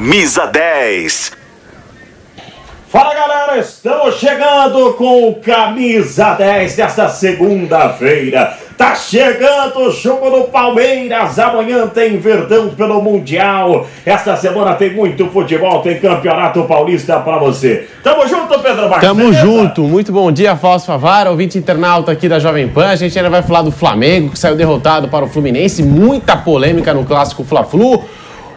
Camisa 10. Fala galera, estamos chegando com o Camisa 10 desta segunda-feira. Tá chegando o jogo do Palmeiras. Amanhã tem Verdão pelo Mundial. Esta semana tem muito futebol, tem Campeonato Paulista para você. Tamo junto, Pedro Marques. Tamo beleza? junto. Muito bom dia, Fausto Favara, ouvinte internauta aqui da Jovem Pan. A gente ainda vai falar do Flamengo, que saiu derrotado para o Fluminense. Muita polêmica no clássico Fla-Flu.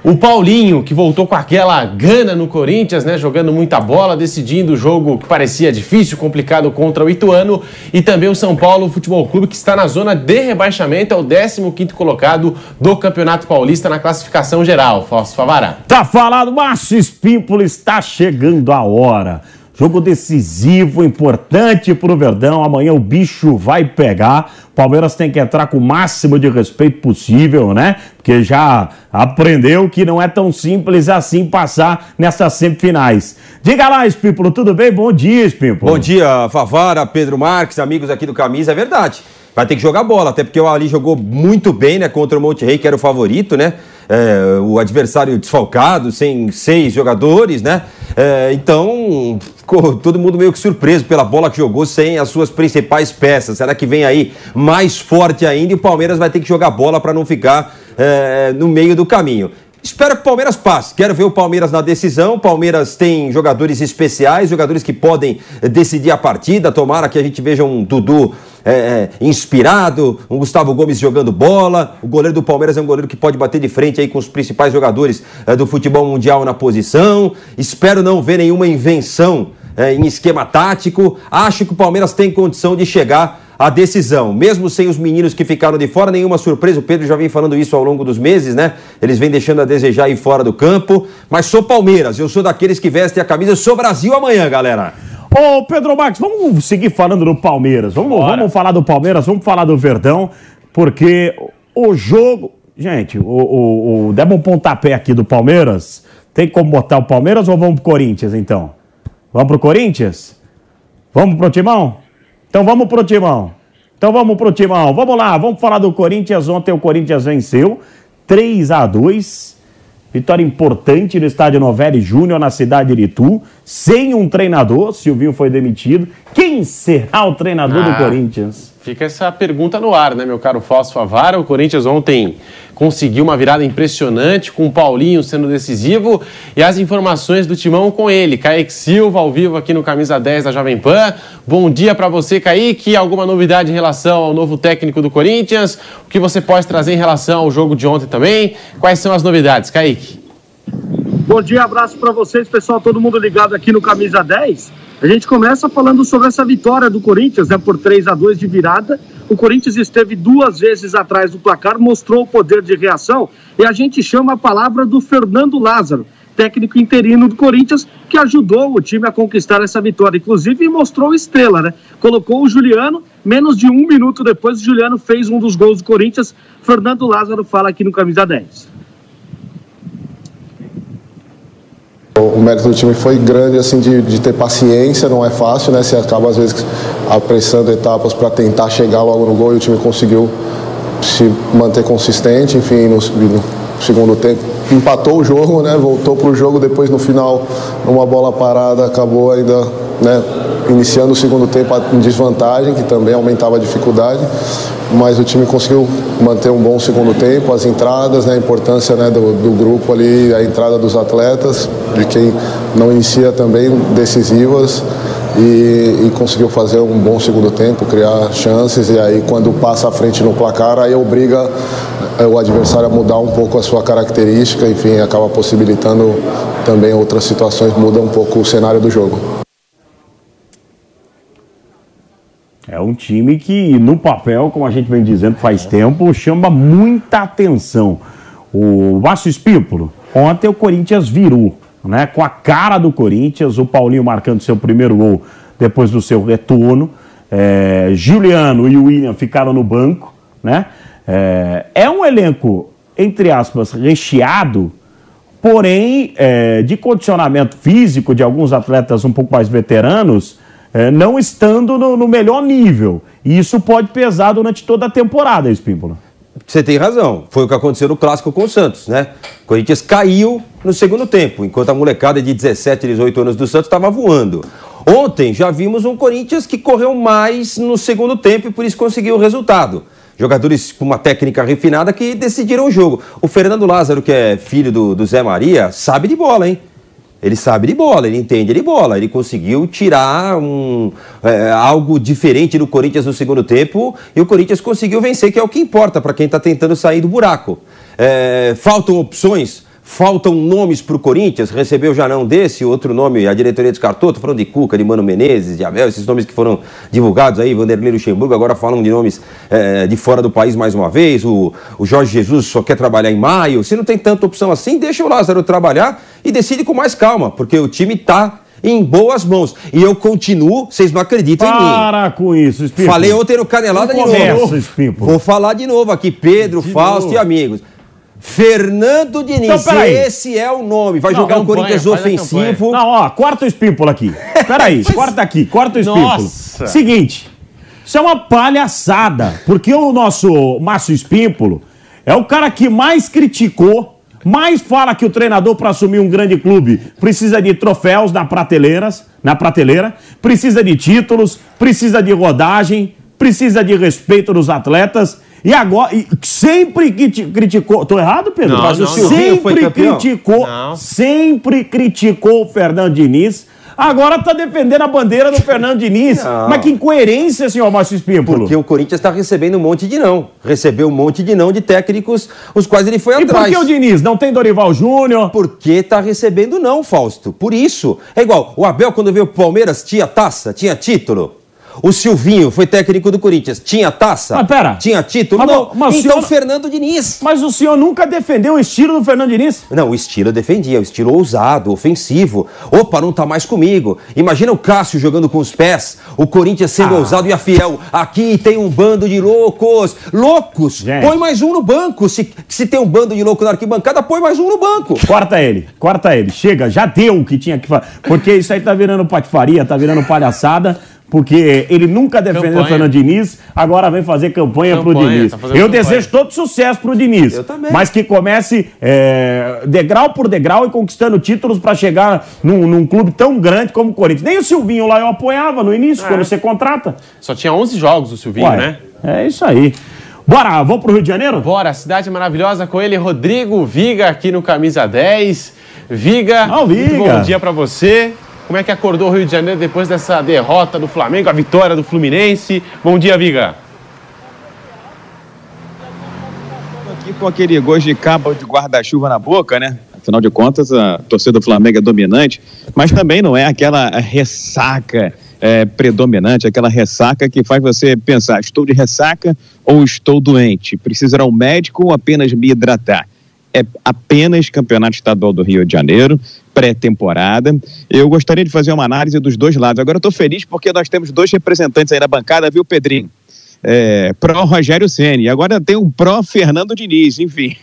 O Paulinho, que voltou com aquela gana no Corinthians, né? Jogando muita bola, decidindo o jogo que parecia difícil, complicado contra o Ituano. E também o São Paulo Futebol Clube, que está na zona de rebaixamento, é o 15 colocado do Campeonato Paulista na classificação geral. Fausto Favara. Tá falado, Márcio Espímpolo, está chegando a hora. Jogo decisivo, importante para o Verdão. Amanhã o bicho vai pegar. Palmeiras tem que entrar com o máximo de respeito possível, né? Porque já aprendeu que não é tão simples assim passar nessas semifinais. Diga lá, Espímpolo, tudo bem? Bom dia, Espímpolo. Bom dia, Favara, Pedro Marques, amigos aqui do Camisa. É verdade. Vai ter que jogar bola, até porque o Ali jogou muito bem, né? Contra o Monte Rey, que era o favorito, né? É, o adversário desfalcado, sem seis jogadores, né? É, então, ficou todo mundo meio que surpreso pela bola que jogou sem as suas principais peças. Será que vem aí mais forte ainda e o Palmeiras vai ter que jogar bola para não ficar é, no meio do caminho? Espero que o Palmeiras passe. Quero ver o Palmeiras na decisão. O Palmeiras tem jogadores especiais, jogadores que podem decidir a partida. Tomara que a gente veja um Dudu é, é, inspirado, um Gustavo Gomes jogando bola. O goleiro do Palmeiras é um goleiro que pode bater de frente aí com os principais jogadores é, do futebol mundial na posição. Espero não ver nenhuma invenção é, em esquema tático. Acho que o Palmeiras tem condição de chegar à decisão. Mesmo sem os meninos que ficaram de fora, nenhuma surpresa. O Pedro já vem falando isso ao longo dos meses, né? Eles vêm deixando a desejar aí fora do campo. Mas sou Palmeiras, eu sou daqueles que vestem a camisa. Eu sou Brasil amanhã, galera. Ô, Pedro Marques, vamos seguir falando do Palmeiras. Vamos, vamos falar do Palmeiras, vamos falar do Verdão, porque o jogo. Gente, o, o, o demos um pontapé aqui do Palmeiras. Tem como botar o Palmeiras ou vamos pro Corinthians, então? Vamos pro Corinthians? Vamos pro Timão? Então vamos pro Timão. Então vamos pro Timão. Vamos lá, vamos falar do Corinthians. Ontem o Corinthians venceu 3 a 2 Vitória importante no estádio Novelli Júnior, na cidade de Itu, sem um treinador. Silvinho foi demitido. Quem será o treinador ah, do Corinthians? Fica essa pergunta no ar, né, meu caro Fausto Favara? O Corinthians ontem conseguiu uma virada impressionante, com o Paulinho sendo decisivo e as informações do timão com ele. Kaique Silva, ao vivo aqui no Camisa 10 da Jovem Pan. Bom dia para você, Kaique. Alguma novidade em relação ao novo técnico do Corinthians? O que você pode trazer em relação ao jogo de ontem também? Quais são as novidades, Kaique? Bom dia, abraço para vocês, pessoal, todo mundo ligado aqui no Camisa 10. A gente começa falando sobre essa vitória do Corinthians, né, por 3 a 2 de virada. O Corinthians esteve duas vezes atrás do placar, mostrou o poder de reação e a gente chama a palavra do Fernando Lázaro, técnico interino do Corinthians, que ajudou o time a conquistar essa vitória. Inclusive mostrou estrela, né? Colocou o Juliano, menos de um minuto depois, o Juliano fez um dos gols do Corinthians. Fernando Lázaro fala aqui no Camisa 10. O mérito do time foi grande, assim, de, de ter paciência, não é fácil, né? Você acaba, às vezes, apressando etapas para tentar chegar logo no gol e o time conseguiu se manter consistente, enfim, no, no segundo tempo. Empatou o jogo, né? Voltou para o jogo, depois no final, numa bola parada, acabou ainda, né? Iniciando o segundo tempo em desvantagem, que também aumentava a dificuldade mas o time conseguiu manter um bom segundo tempo, as entradas, né, a importância né, do, do, grupo ali, a entrada dos atletas, de quem não inicia também decisivas e, e, conseguiu fazer um bom segundo tempo, criar chances e aí quando passa à frente no placar, aí obriga é, o adversário a mudar um pouco a sua característica, enfim, acaba possibilitando também outras situações, muda um pouco o cenário do jogo. É um time que, no papel, como a gente vem dizendo faz tempo, chama muita atenção. O Márcio Espípolo, ontem o Corinthians virou, né? Com a cara do Corinthians, o Paulinho marcando seu primeiro gol depois do seu retorno. É, Juliano e William ficaram no banco, né? É, é um elenco, entre aspas, recheado, porém, é, de condicionamento físico de alguns atletas um pouco mais veteranos, é, não estando no, no, melhor nível. E isso pode pesar durante toda a temporada, Espímpolo. Você tem razão. Foi o que aconteceu no clássico com o Santos, né? O Corinthians caiu no segundo tempo, enquanto a molecada de 17, 18 anos do Santos estava voando. Ontem já vimos um Corinthians que correu mais no segundo tempo e por isso conseguiu o resultado. Jogadores com uma técnica refinada que decidiram o jogo. O Fernando Lázaro, que é filho do, do Zé Maria, sabe de bola, hein? Ele sabe de bola, ele entende de bola. Ele conseguiu tirar um, é, algo diferente do Corinthians no segundo tempo e o Corinthians conseguiu vencer, que é o que importa para quem está tentando sair do buraco. É, faltam opções Faltam nomes para o Corinthians, recebeu já não desse, outro nome, a diretoria descartou, estou falando de Cuca, de Mano Menezes, de Abel, esses nomes que foram divulgados aí, Vanderlei Luxemburgo, agora falam de nomes é, de fora do país mais uma vez, o, o Jorge Jesus só quer trabalhar em maio, se não tem tanta opção assim, deixa o Lázaro trabalhar e decide com mais calma, porque o time está em boas mãos. E eu continuo, vocês não acreditam Para em mim. Para com isso, Espírito. Falei ontem no Canelada não de novo. Espírito. Vou falar de novo aqui, Pedro, de Fausto novo. e amigos. Fernando Diniz, então, esse é o nome. Vai não, jogar o Corinthians ofensivo. Não, ó, corta o espímpulo aqui. Peraí, corta aqui, corta o espímpulo. Nossa. Seguinte, isso é uma palhaçada, porque o nosso Márcio Espímpulo é o cara que mais criticou, mais fala que o treinador para assumir um grande clube precisa de troféus na prateleiras, na prateleira, precisa de títulos, precisa de rodagem, precisa de respeito dos atletas e agora, e sempre criticou. Tô errado, Pedro? Não, Mas o não, sempre criticou, não. sempre criticou o Fernando Diniz. Agora tá defendendo a bandeira do Fernando Diniz. Não. Mas que incoerência, senhor Márcio Espímpolo. Porque o Corinthians está recebendo um monte de não. Recebeu um monte de não de técnicos, os quais ele foi e atrás. E por que o Diniz? Não tem Dorival Júnior? Porque tá recebendo não, Fausto. Por isso. É igual, o Abel, quando veio pro Palmeiras, tinha taça, tinha título. O Silvinho foi técnico do Corinthians. Tinha taça? Mas pera. Tinha título? Mas, não. Mas então senhor... Fernando Diniz. Mas o senhor nunca defendeu o estilo do Fernando Diniz? Não, o estilo eu defendia. O estilo ousado, ofensivo. Opa, não tá mais comigo. Imagina o Cássio jogando com os pés. O Corinthians sendo ah. ousado e a fiel. Aqui tem um bando de loucos. Loucos! Gente. Põe mais um no banco. Se, se tem um bando de louco na arquibancada, põe mais um no banco. Corta ele. Corta ele. Chega, já deu o que tinha que fazer. Porque isso aí tá virando patifaria, tá virando palhaçada porque ele nunca defendeu o Fernando Diniz, agora vem fazer campanha, campanha pro Diniz. Tá eu campanha. desejo todo sucesso pro Diniz. Eu também. Mas que comece é, degrau por degrau e conquistando títulos para chegar num, num, clube tão grande como o Corinthians. Nem o Silvinho lá eu apoiava no início, é. quando você contrata. Só tinha 11 jogos o Silvinho, Ué, né? É isso aí. Bora, vamos pro Rio de Janeiro? Bora, cidade maravilhosa com ele, Rodrigo Viga, aqui no Camisa 10. Viga, oh, Viga. bom dia para você. Como é que acordou o Rio de Janeiro depois dessa derrota do Flamengo, a vitória do Fluminense? Bom dia, Viga. Aqui com aquele gosto de cabo de guarda-chuva na boca, né? Afinal de contas, a torcida do Flamengo é dominante, mas também não é aquela ressaca é, predominante, aquela ressaca que faz você pensar: estou de ressaca ou estou doente? Preciso ir ao médico ou apenas me hidratar? é apenas Campeonato Estadual do Rio de Janeiro, pré-temporada. Eu gostaria de fazer uma análise dos dois lados. Agora eu estou feliz porque nós temos dois representantes aí na bancada, viu, Pedrinho? É, pró Rogério Ceni. Agora tem um pró Fernando Diniz, enfim.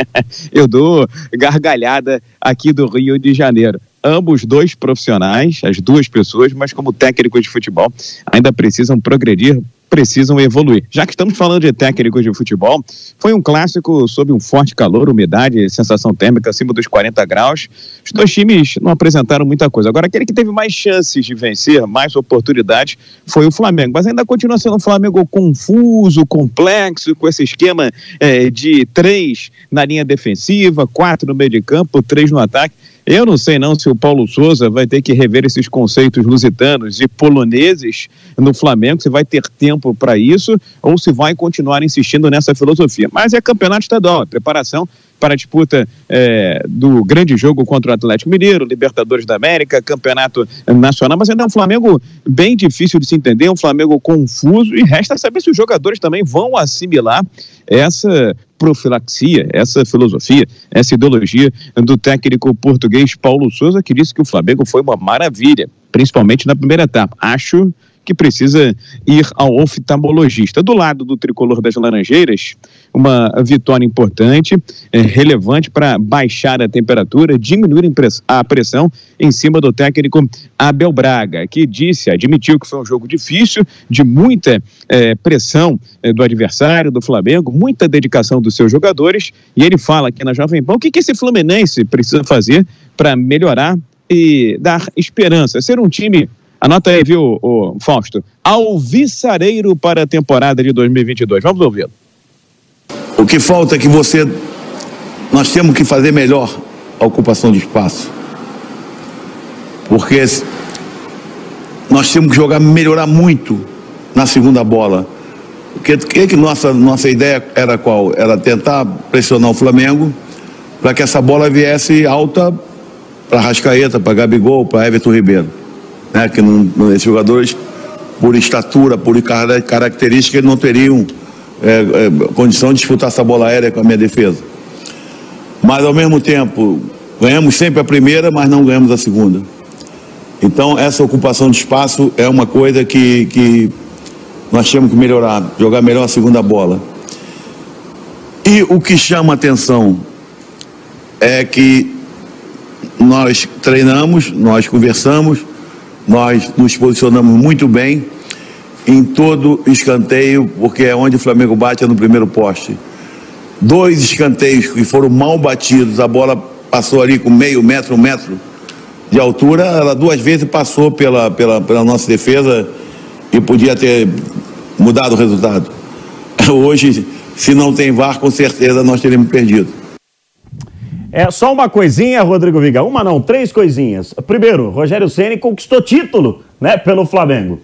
eu dou gargalhada aqui do Rio de Janeiro. Ambos dois profissionais, as duas pessoas, mas como técnicos de futebol, ainda precisam progredir precisam evoluir. Já que estamos falando de técnicos de futebol, foi um clássico sob um forte calor, umidade, sensação térmica acima dos 40 graus. Os dois times não apresentaram muita coisa. Agora, aquele que teve mais chances de vencer, mais oportunidades, foi o Flamengo. Mas ainda continua sendo um Flamengo confuso, complexo, com esse esquema é, de três na linha defensiva, quatro no meio de campo, três no ataque. Eu não sei não se o Paulo Souza vai ter que rever esses conceitos lusitanos e poloneses no Flamengo, se vai ter tempo para isso ou se vai continuar insistindo nessa filosofia. Mas é campeonato estadual, é preparação para a disputa é, do grande jogo contra o Atlético Mineiro, Libertadores da América, Campeonato Nacional, mas ainda é um Flamengo bem difícil de se entender, um Flamengo confuso e resta saber se os jogadores também vão assimilar essa profilaxia, essa filosofia, essa ideologia do técnico português Paulo Souza, que disse que o Flamengo foi uma maravilha, principalmente na primeira etapa. Acho que precisa ir ao oftalmologista. Do lado do tricolor das Laranjeiras, uma vitória importante, é, relevante para baixar a temperatura, diminuir a pressão em cima do técnico Abel Braga, que disse, admitiu que foi um jogo difícil, de muita é, pressão é, do adversário, do Flamengo, muita dedicação dos seus jogadores, e ele fala aqui na Jovem Pan o que, que esse Fluminense precisa fazer para melhorar e dar esperança, ser um time Anota aí, viu, o Fausto? Alvissareiro para a temporada de 2022. Vamos ouvi-lo. O que falta é que você. Nós temos que fazer melhor a ocupação de espaço. Porque nós temos que jogar, melhorar muito na segunda bola. Porque que, que nossa, nossa ideia era qual? Era tentar pressionar o Flamengo para que essa bola viesse alta para Rascaeta, para Gabigol, para Everton Ribeiro né, que não, esses jogadores, por estatura, por característica, não teriam é, é, condição de disputar essa bola aérea com a minha defesa. Mas, ao mesmo tempo, ganhamos sempre a primeira, mas não ganhamos a segunda. Então, essa ocupação de espaço é uma coisa que, que nós temos que melhorar, jogar melhor a segunda bola. E o que chama atenção é que nós treinamos, nós conversamos, nós nos posicionamos muito bem em todo escanteio, porque é onde o Flamengo bate é no primeiro poste. Dois escanteios que foram mal batidos, a bola passou ali com meio metro, um metro de altura, ela duas vezes passou pela, pela, pela nossa defesa e podia ter mudado o resultado. Hoje, se não tem VAR, com certeza nós teríamos perdido. É só uma coisinha, Rodrigo Viga. Uma não, três coisinhas. Primeiro, Rogério Ceni conquistou título, né, pelo Flamengo.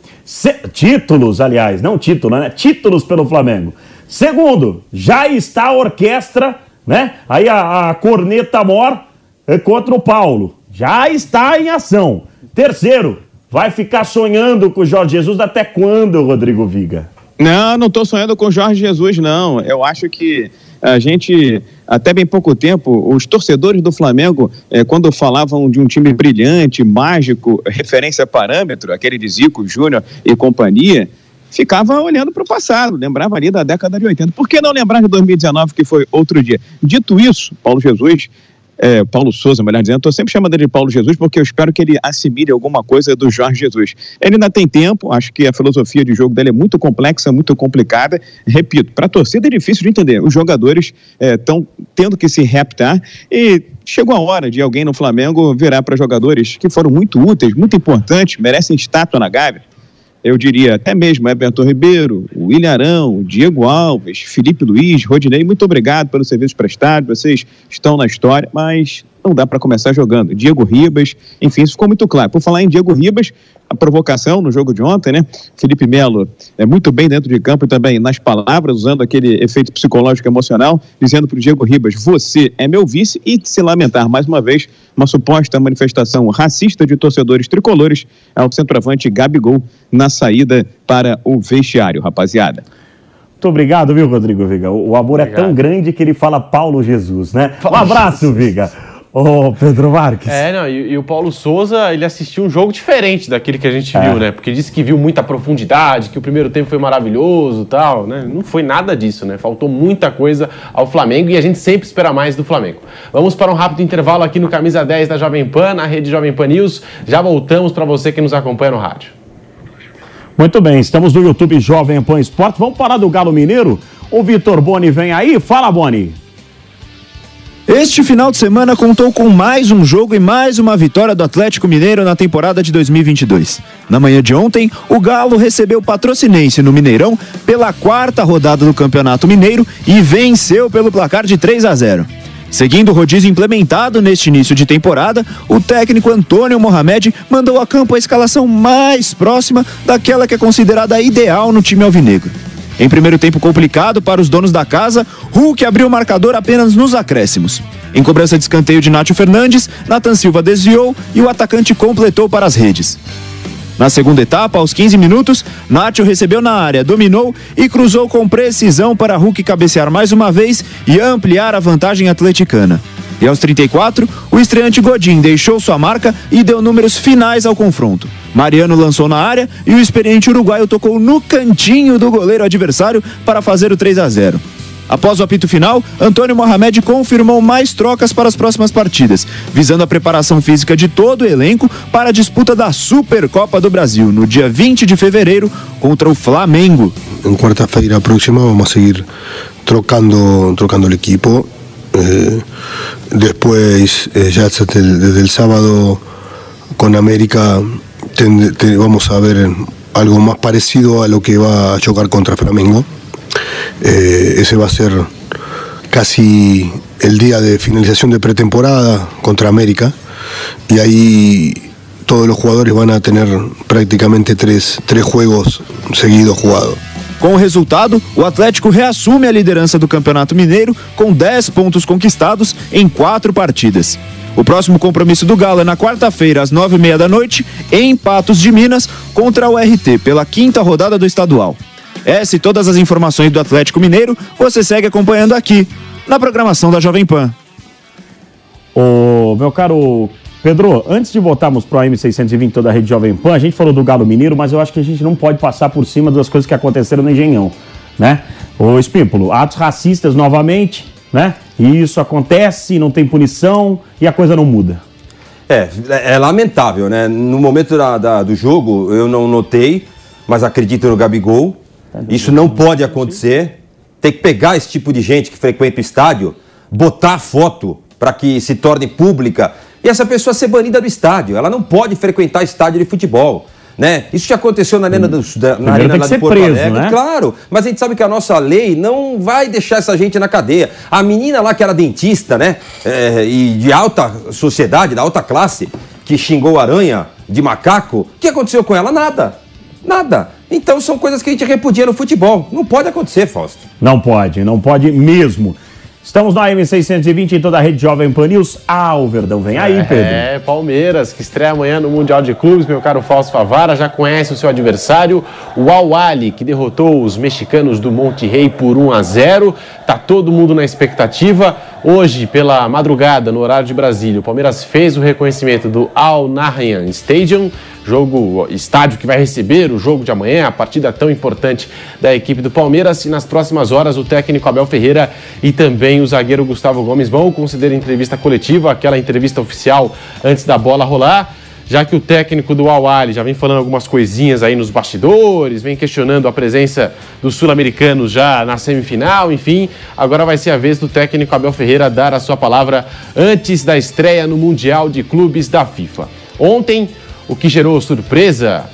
Títulos, aliás, não título, né? Títulos pelo Flamengo. Segundo, já está a orquestra, né? Aí a, a corneta mor é contra o Paulo. Já está em ação. Terceiro, vai ficar sonhando com o Jorge Jesus até quando, Rodrigo Viga? Não, não estou sonhando com Jorge Jesus, não. Eu acho que a gente, até bem pouco tempo, os torcedores do Flamengo, eh, quando falavam de um time brilhante, mágico, referência parâmetro, aquele de Zico, Júnior e companhia, ficava olhando para o passado, lembrava ali da década de 80. Por que não lembrar de 2019, que foi outro dia? Dito isso, Paulo Jesus é, Paulo Souza, melhor dizendo, estou sempre chamando ele de Paulo Jesus porque eu espero que ele assimile alguma coisa do Jorge Jesus. Ele ainda tem tempo, acho que a filosofia de jogo dele é muito complexa, muito complicada. Repito, para a torcida é difícil de entender. Os jogadores estão é, tendo que se reptar e chegou a hora de alguém no Flamengo virar para jogadores que foram muito úteis, muito importantes, merecem estátua na Gávea eu diria até mesmo Everton Ribeiro, o Ilharão, o Diego Alves, Felipe Luiz, Rodinei, muito obrigado pelo serviço prestado, vocês estão na história, mas não dá para começar jogando. Diego Ribas, enfim, isso ficou muito claro. Por falar em Diego Ribas, a provocação no jogo de ontem, né? Felipe Melo é muito bem dentro de campo e também nas palavras, usando aquele efeito psicológico emocional, dizendo para o Diego Ribas: você é meu vice, e se lamentar mais uma vez uma suposta manifestação racista de torcedores tricolores ao centroavante Gabigol na saída para o vestiário, rapaziada. Muito obrigado, viu, Rodrigo Viga? O amor obrigado. é tão grande que ele fala Paulo Jesus, né? Um abraço, Jesus. Viga. Ô, oh, Pedro Marques. É, não, e, e, o Paulo Souza, ele assistiu um jogo diferente daquele que a gente é. viu, né? Porque disse que viu muita profundidade, que o primeiro tempo foi maravilhoso tal, né? Não foi nada disso, né? Faltou muita coisa ao Flamengo e a gente sempre espera mais do Flamengo. Vamos para um rápido intervalo aqui no Camisa 10 da Jovem Pan, na rede Jovem Pan News. Já voltamos para você que nos acompanha no rádio. Muito bem, estamos no YouTube Jovem Pan Esporte. Vamos falar do Galo Mineiro? O Vitor Boni vem aí. Fala, Boni. Este final de semana contou com mais um jogo e mais uma vitória do Atlético Mineiro na temporada de 2022. Na manhã de ontem, o Galo recebeu o Patrocinense no Mineirão pela quarta rodada do Campeonato Mineiro e venceu pelo placar de 3 a 0. Seguindo o rodízio implementado neste início de temporada, o técnico Antônio Mohamed mandou a campo a escalação mais próxima daquela que é considerada ideal no time alvinegro. Em primeiro tempo complicado para os donos da casa, Hulk abriu o marcador apenas nos acréscimos. Em cobrança de escanteio de Nátio Fernandes, Nathan Silva desviou e o atacante completou para as redes. Na segunda etapa, aos 15 minutos, Nátio recebeu na área, dominou e cruzou com precisão para Hulk cabecear mais uma vez e ampliar a vantagem atleticana. E aos 34, o estreante Godin deixou sua marca e deu números finais ao confronto. Mariano lançou na área e o experiente uruguaio tocou no cantinho do goleiro adversário para fazer o 3 a 0. Após o apito final, Antônio Mohamed confirmou mais trocas para as próximas partidas, visando a preparação física de todo o elenco para a disputa da Supercopa do Brasil, no dia 20 de fevereiro, contra o Flamengo. Em quarta-feira próxima vamos seguir trocando, trocando o equipo. Eh, después, eh, ya desde el, sábado con América, vamos a ver algo más parecido a lo que va a chocar contra Flamengo. Eh, ese va a ser casi el día de finalización de pretemporada contra América y ahí todos los jugadores van a tener prácticamente tres, tres juegos seguidos jugados. Com o resultado, o Atlético reassume a liderança do Campeonato Mineiro com 10 pontos conquistados em quatro partidas. O próximo compromisso do Galo é na quarta-feira, às nove e meia da noite, em Patos de Minas, contra o RT, pela quinta rodada do estadual. Essa e todas as informações do Atlético Mineiro você segue acompanhando aqui, na programação da Jovem Pan. Ô, meu caro Pedro, antes de voltarmos pro AM620 toda a rede Jovem Pan, a gente falou do Galo Mineiro, mas eu acho que a gente não pode passar por cima das coisas que aconteceram no Engenhão, né? Ô, Espímpolo, atos racistas novamente, né? E isso acontece, não tem punição e a coisa não muda. É, é lamentável, né? No momento da- da- do jogo, eu não notei, mas acredito no Gabigol. Isso não pode acontecer. Tem que pegar esse tipo de gente que frequenta o estádio, botar foto para que se torne pública e essa pessoa ser banida do estádio. Ela não pode frequentar estádio de futebol. Né? Isso já aconteceu na Arena, do, da, na arena lá de Porto preso, Alegre. né? Claro, mas a gente sabe que a nossa lei não vai deixar essa gente na cadeia. A menina lá que era dentista, né? é, e de alta sociedade, da alta classe, que xingou aranha de macaco, o que aconteceu com ela? Nada. Nada. Então são coisas que a gente repudia no futebol. Não pode acontecer, Fausto. Não pode, não pode mesmo. Estamos na AM620 em toda a rede Jovem Pan News. Ah, o Verdão vem aí, Pedro. É, Palmeiras, que estreia amanhã no Mundial de Clubes, meu caro Fausto Favara, já conhece o seu adversário, o Al-Wali, que derrotou os mexicanos do Monte Rei por 1 a 0. Tá todo mundo na expectativa. Hoje, pela madrugada, no horário de Brasília, o Palmeiras fez o reconhecimento do Al Nahyan Stadium, jogo, estádio que vai receber o jogo de amanhã, a partida tão importante da equipe do Palmeiras. E nas próximas horas, o técnico Abel Ferreira e também o zagueiro Gustavo Gomes vão conceder entrevista coletiva, aquela entrevista oficial antes da bola rolar. Já que o técnico do Al já vem falando algumas coisinhas aí nos bastidores, vem questionando a presença dos sul-americanos já na semifinal, enfim, agora vai ser a vez do técnico Abel Ferreira dar a sua palavra antes da estreia no Mundial de Clubes da FIFA. Ontem, o que gerou surpresa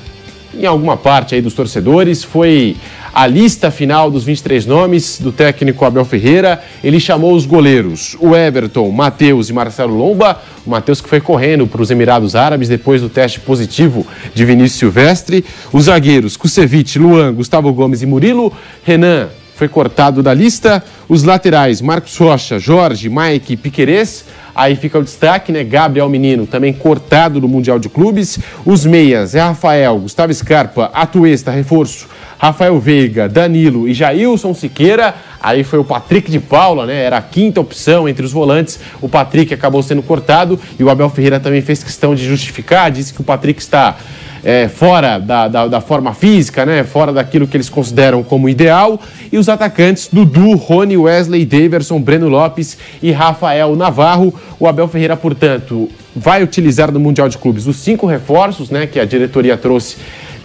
em alguma parte aí dos torcedores foi a lista final dos 23 nomes do técnico Abel Ferreira. Ele chamou os goleiros, o Everton, Matheus e Marcelo Lomba. O Matheus que foi correndo para os Emirados Árabes depois do teste positivo de Vinícius Silvestre. Os zagueiros, Kusevich, Luan, Gustavo Gomes e Murilo. Renan foi cortado da lista. Os laterais, Marcos Rocha, Jorge, Mike e Piquerez. Aí fica o destaque, né? Gabriel Menino, também cortado do Mundial de Clubes. Os meias é Rafael, Gustavo Scarpa, Atuesta, reforço. Rafael Veiga, Danilo e Jailson Siqueira. Aí foi o Patrick de Paula, né? Era a quinta opção entre os volantes. O Patrick acabou sendo cortado e o Abel Ferreira também fez questão de justificar. Disse que o Patrick está é, fora da, da, da forma física, né? Fora daquilo que eles consideram como ideal. E os atacantes Dudu, Rony, Wesley, Daverson, Breno Lopes e Rafael Navarro. O Abel Ferreira, portanto, vai utilizar no Mundial de Clubes os cinco reforços, né? Que a diretoria trouxe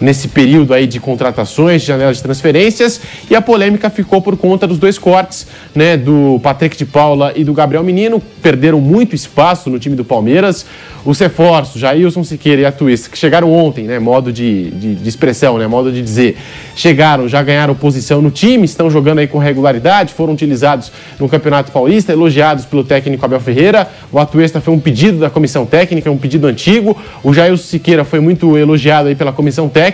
nesse período aí de contratações, de janelas de transferências, e a polêmica ficou por conta dos dois cortes, né, do Patrick de Paula e do Gabriel Menino, perderam muito espaço no time do Palmeiras. Os reforços, Jailson Siqueira e Atuista, que chegaram ontem, né, modo de, de, de expressão, né, modo de dizer, chegaram, já ganharam posição no time, estão jogando aí com regularidade, foram utilizados no Campeonato Paulista, elogiados pelo técnico Abel Ferreira. O Atuesta foi um pedido da comissão técnica, um pedido antigo. O Jailson Siqueira foi muito elogiado aí pela comissão técnica.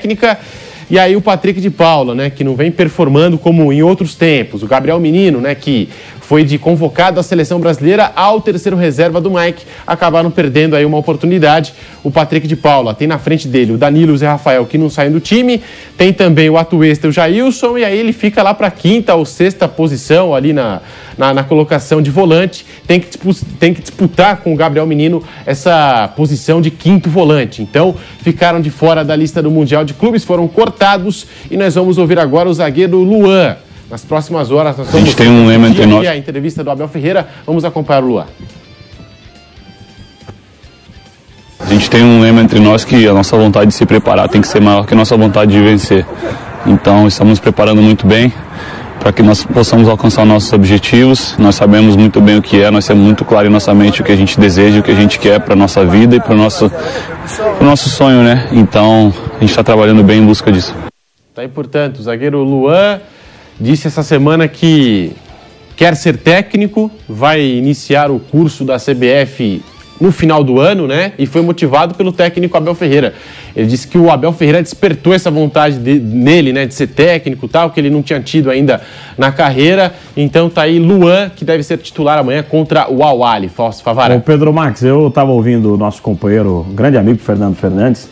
E aí o Patrick de Paula, né, que não vem performando como em outros tempos. O Gabriel Menino, né, que foi de convocado à seleção brasileira ao terceiro reserva do Mike. Acabaram perdendo aí uma oportunidade. O Patrick de Paula tem na frente dele o Danilo e o Zé Rafael, que não saem do time. Tem também o Atuesta e o Jailson. E aí ele fica lá para quinta ou sexta posição ali na, na, na, colocação de volante. Tem que, tem que disputar com o Gabriel Menino essa posição de quinto volante. Então ficaram de fora da lista do Mundial de Clubes, foram cortados. E nós vamos ouvir agora o zagueiro Luan. Nas próximas horas, nós vamos a gente tem um lema entre nós. a entrevista do Abel Ferreira. Vamos acompanhar o Luan. A gente tem um lema entre nós que a nossa vontade de se preparar tem que ser maior que a nossa vontade de vencer. Então, estamos nos preparando muito bem para que nós possamos alcançar nossos objetivos. Nós sabemos muito bem o que é, nós temos muito claro em nossa mente o que a gente deseja, o que a gente quer para a nossa vida e para o nosso, nosso sonho, né? Então, a gente está trabalhando bem em busca disso. Tá aí, portanto, o zagueiro Luan disse essa semana que quer ser técnico, vai iniciar o curso da CBF no final do ano, né? E foi motivado pelo técnico Abel Ferreira. Ele disse que o Abel Ferreira despertou essa vontade de, nele, né, de ser técnico, tal, que ele não tinha tido ainda na carreira. Então tá aí Luan, que deve ser titular amanhã contra o Awali. Favara. O Pedro Max, eu estava ouvindo o nosso companheiro, grande amigo Fernando Fernandes,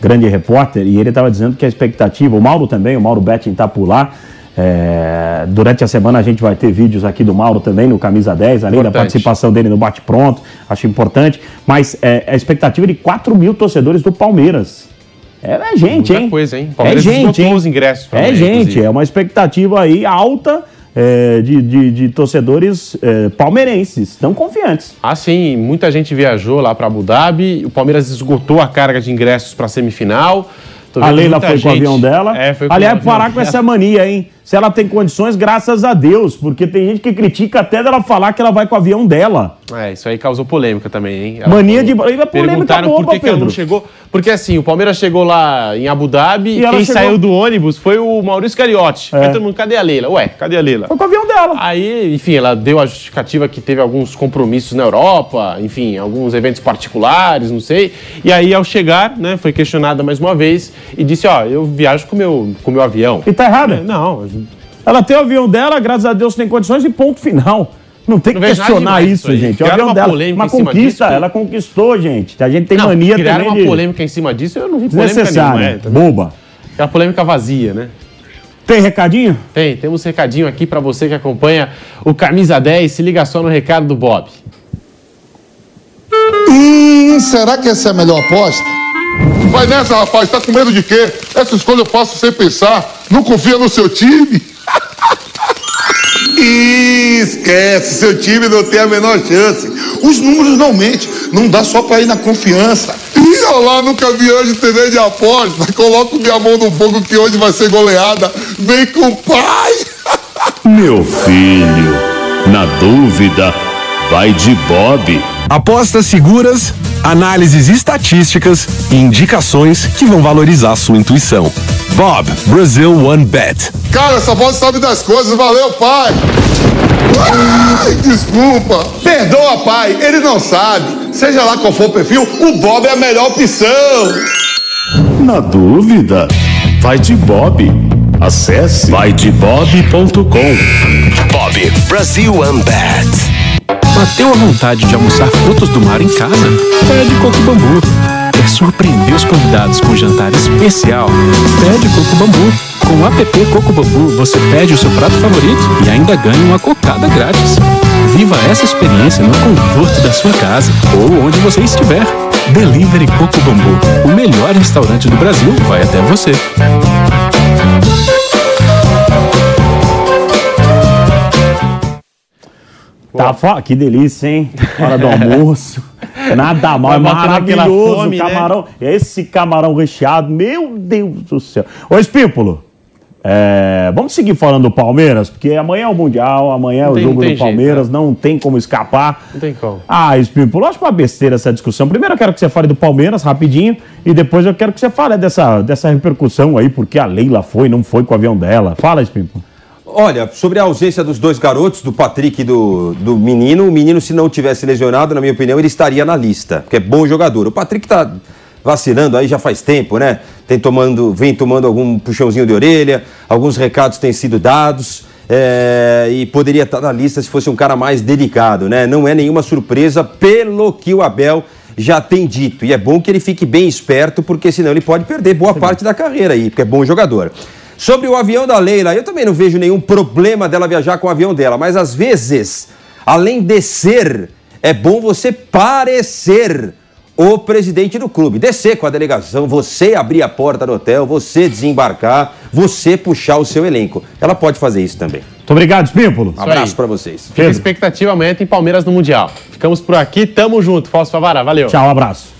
grande repórter, e ele estava dizendo que a expectativa, o Mauro também, o Mauro Betting está por lá, é, durante a semana a gente vai ter vídeos aqui do Mauro também no Camisa 10, além importante. da participação dele no Bate Pronto, acho importante. Mas é, a expectativa de 4 mil torcedores do Palmeiras. É, é gente, Muita hein? coisa, hein? É gente, hein? os ingressos. É gente, inclusive. é uma expectativa aí alta. É, de, de, de, torcedores é, palmeirenses, estão confiantes. Ah, sim, muita gente viajou lá para Abu Dhabi, o Palmeiras esgotou a carga de ingressos para a semifinal. A Leila foi gente... com o avião dela. É, foi Aliás, parar com essa mania, hein? Se ela tem condições, graças a Deus, porque tem gente que critica até dela falar que ela vai com o avião dela. É, isso aí causou polêmica também, hein? Ela Mania de. Polêmica boba, por que, que ela não chegou. Porque assim, o Palmeiras chegou lá em Abu Dhabi e quem chegou... saiu do ônibus foi o Maurício Cariotti. É. Aí todo mundo, cadê a Leila? Ué, cadê a Leila? Foi com o avião dela. Aí, enfim, ela deu a justificativa que teve alguns compromissos na Europa, enfim, alguns eventos particulares, não sei. E aí, ao chegar, né, foi questionada mais uma vez e disse: Ó, eu viajo com meu, com meu avião. E tá errado? É, não. Ela tem o avião dela, graças a Deus tem condições e ponto final. Não tem que não questionar isso, isso gente. O avião dela, uma conquista, ela conquistou, gente. A gente tem não, mania criaram também uma de... polêmica em cima disso, eu não vi polêmica nenhuma. É, boba. É uma polêmica vazia, né? Tem recadinho? Tem, temos recadinho aqui para você que acompanha o Camisa 10. Se liga só no recado do Bob. Hum, será que essa é a melhor aposta? Vai nessa, rapaz, tá com medo de quê? Essa escolha eu faço sem pensar. Não confia no seu time? Esquece, seu time não tem a menor chance. Os números não mentem, não dá só para ir na confiança. E eu lá nunca vi hoje TV de aposta. Coloco minha mão no fogo que hoje vai ser goleada. Vem com o pai. Meu filho, na dúvida, vai de Bob. Apostas seguras, análises estatísticas e indicações que vão valorizar sua intuição. Bob, Brazil One Bet. Cara, essa voz sabe das coisas, valeu, pai. Ai, desculpa. Perdoa, pai, ele não sabe. Seja lá qual for o perfil, o Bob é a melhor opção. Na dúvida, vai de Bob. Acesse vaidebob.com. Bob, Brazil One Bet. Bateu a vontade de almoçar frutos do mar em casa? Pede Coco Bambu. Quer surpreender os convidados com um jantar especial? Pede Coco Bambu. Com o app Coco Bambu, você pede o seu prato favorito e ainda ganha uma cocada grátis. Viva essa experiência no conforto da sua casa ou onde você estiver. Delivery Coco Bambu, o melhor restaurante do Brasil, vai até você. Tá. Que delícia, hein? Hora do almoço. Nada mal, é maravilhoso fome, né? camarão. Né? Esse camarão recheado, meu Deus do céu. Ô, Espípulo, é... vamos seguir falando do Palmeiras, porque amanhã é o Mundial, amanhã é o jogo do Palmeiras, jeito, né? não tem como escapar. Não tem como. Ah, Espípulo, acho uma besteira essa discussão. Primeiro eu quero que você fale do Palmeiras rapidinho e depois eu quero que você fale dessa, dessa repercussão aí, porque a Leila foi, não foi com o avião dela. Fala, Espípulo. Olha, sobre a ausência dos dois garotos, do Patrick e do, do menino, o menino, se não tivesse lesionado, na minha opinião, ele estaria na lista, porque é bom jogador. O Patrick está vacilando aí já faz tempo, né? Tem tomando, vem tomando algum puxãozinho de orelha, alguns recados têm sido dados. é, e poderia estar na lista se fosse um cara mais dedicado, né? Não é nenhuma surpresa pelo que o Abel já tem dito. E é bom que ele fique bem esperto, porque senão ele pode perder boa parte da carreira aí, porque é bom jogador. Sobre o avião da Leila, eu também não vejo nenhum problema dela viajar com o avião dela, mas às vezes, além de ser, é bom você parecer o presidente do clube. Descer com a delegação, você abrir a porta do hotel, você desembarcar, você puxar o seu elenco. Ela pode fazer isso também. Muito obrigado, Espímpolo. Um abraço para vocês. Fica a expectativa amanhã tem Palmeiras no Mundial. Ficamos por aqui, tamo junto. Fausto Favara, valeu. Tchau, um abraço.